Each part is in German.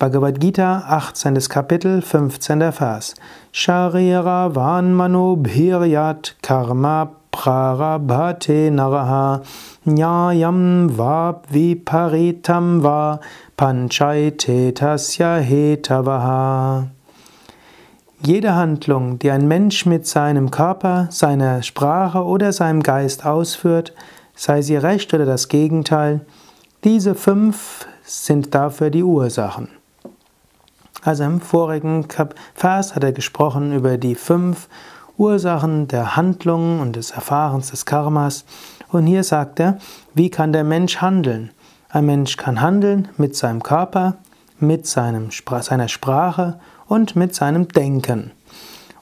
Bhagavad Gita, 18. Kapitel, 15. Vers. Sharira vanmano bhiryat karma prarabhate naraha nyayam va viparitam va panchaite hetavaha. Jede Handlung, die ein Mensch mit seinem Körper, seiner Sprache oder seinem Geist ausführt, sei sie recht oder das Gegenteil, diese fünf sind dafür die Ursachen. Also im vorigen Vers hat er gesprochen über die fünf Ursachen der Handlungen und des Erfahrens des Karmas. Und hier sagt er, wie kann der Mensch handeln? Ein Mensch kann handeln mit seinem Körper, mit seinem, seiner Sprache und mit seinem Denken.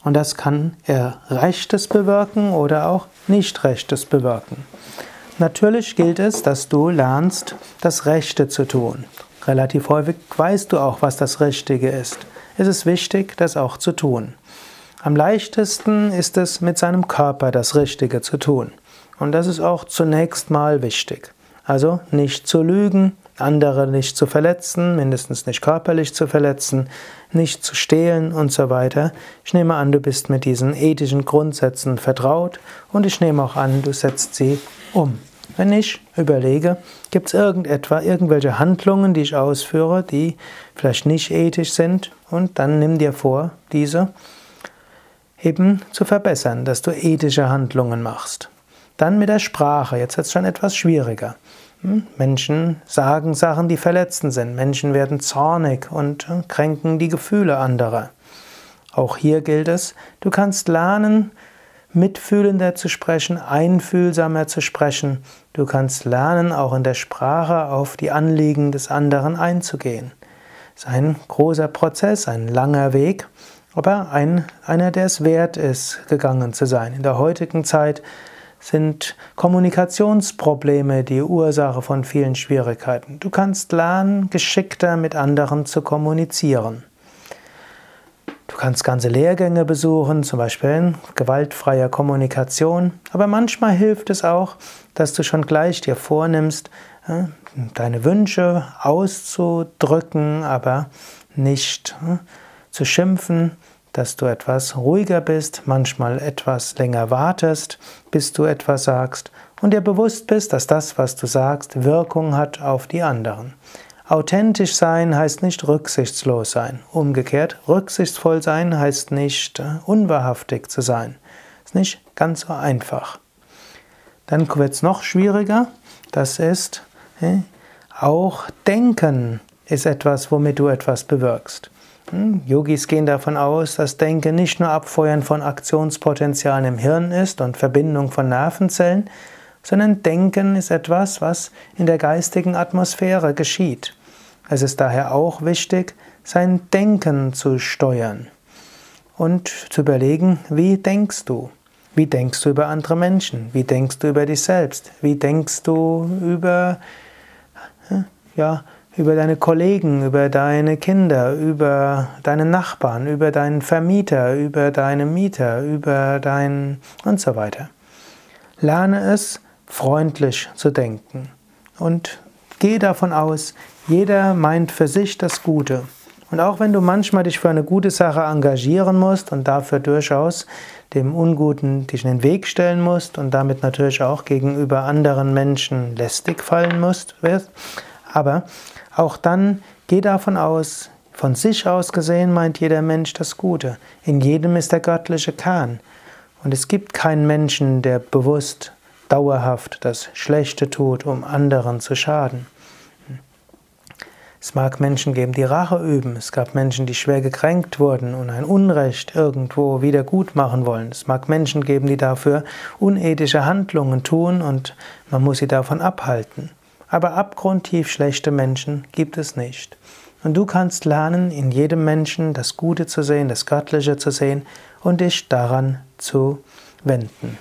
Und das kann er Rechtes bewirken oder auch nicht Rechtes bewirken. Natürlich gilt es, dass du lernst, das Rechte zu tun. Relativ häufig weißt du auch, was das Richtige ist. Es ist wichtig, das auch zu tun. Am leichtesten ist es, mit seinem Körper das Richtige zu tun. Und das ist auch zunächst mal wichtig. Also nicht zu lügen, andere nicht zu verletzen, mindestens nicht körperlich zu verletzen, nicht zu stehlen und so weiter. Ich nehme an, du bist mit diesen ethischen Grundsätzen vertraut und ich nehme auch an, du setzt sie um. Wenn ich überlege, gibt es irgendetwa irgendwelche Handlungen, die ich ausführe, die vielleicht nicht ethisch sind, und dann nimm dir vor, diese eben zu verbessern, dass du ethische Handlungen machst. Dann mit der Sprache, jetzt wird es schon etwas schwieriger. Hm? Menschen sagen Sachen, die verletzend sind. Menschen werden zornig und äh, kränken die Gefühle anderer. Auch hier gilt es, du kannst lernen, mitfühlender zu sprechen, einfühlsamer zu sprechen. Du kannst lernen, auch in der Sprache auf die Anliegen des anderen einzugehen. Es ist ein großer Prozess, ein langer Weg, aber ein, einer, der es wert ist, gegangen zu sein. In der heutigen Zeit sind Kommunikationsprobleme die Ursache von vielen Schwierigkeiten. Du kannst lernen, geschickter mit anderen zu kommunizieren. Du kannst ganze Lehrgänge besuchen, zum Beispiel in gewaltfreier Kommunikation. Aber manchmal hilft es auch, dass du schon gleich dir vornimmst, deine Wünsche auszudrücken, aber nicht zu schimpfen, dass du etwas ruhiger bist, manchmal etwas länger wartest, bis du etwas sagst und dir bewusst bist, dass das, was du sagst, Wirkung hat auf die anderen. Authentisch sein heißt nicht rücksichtslos sein. Umgekehrt, rücksichtsvoll sein heißt nicht äh, unwahrhaftig zu sein. Ist nicht ganz so einfach. Dann wird es noch schwieriger. Das ist äh, auch Denken ist etwas, womit du etwas bewirkst. Hm, Yogis gehen davon aus, dass Denken nicht nur Abfeuern von Aktionspotenzialen im Hirn ist und Verbindung von Nervenzellen, sondern Denken ist etwas, was in der geistigen Atmosphäre geschieht. Es ist daher auch wichtig, sein Denken zu steuern und zu überlegen, wie denkst du? Wie denkst du über andere Menschen? Wie denkst du über dich selbst? Wie denkst du über, ja, über deine Kollegen, über deine Kinder, über deine Nachbarn, über deinen Vermieter, über deine Mieter, über dein und so weiter. Lerne es, freundlich zu denken und Gehe davon aus, jeder meint für sich das Gute. Und auch wenn du manchmal dich für eine gute Sache engagieren musst und dafür durchaus dem Unguten dich in den Weg stellen musst und damit natürlich auch gegenüber anderen Menschen lästig fallen musst, aber auch dann geh davon aus, von sich aus gesehen meint jeder Mensch das Gute. In jedem ist der göttliche Kern. Und es gibt keinen Menschen, der bewusst dauerhaft das Schlechte tut, um anderen zu schaden. Es mag Menschen geben, die Rache üben. Es gab Menschen, die schwer gekränkt wurden und ein Unrecht irgendwo wieder gut machen wollen. Es mag Menschen geben, die dafür unethische Handlungen tun und man muss sie davon abhalten. Aber abgrundtief schlechte Menschen gibt es nicht. Und du kannst lernen, in jedem Menschen das Gute zu sehen, das Göttliche zu sehen und dich daran zu wenden.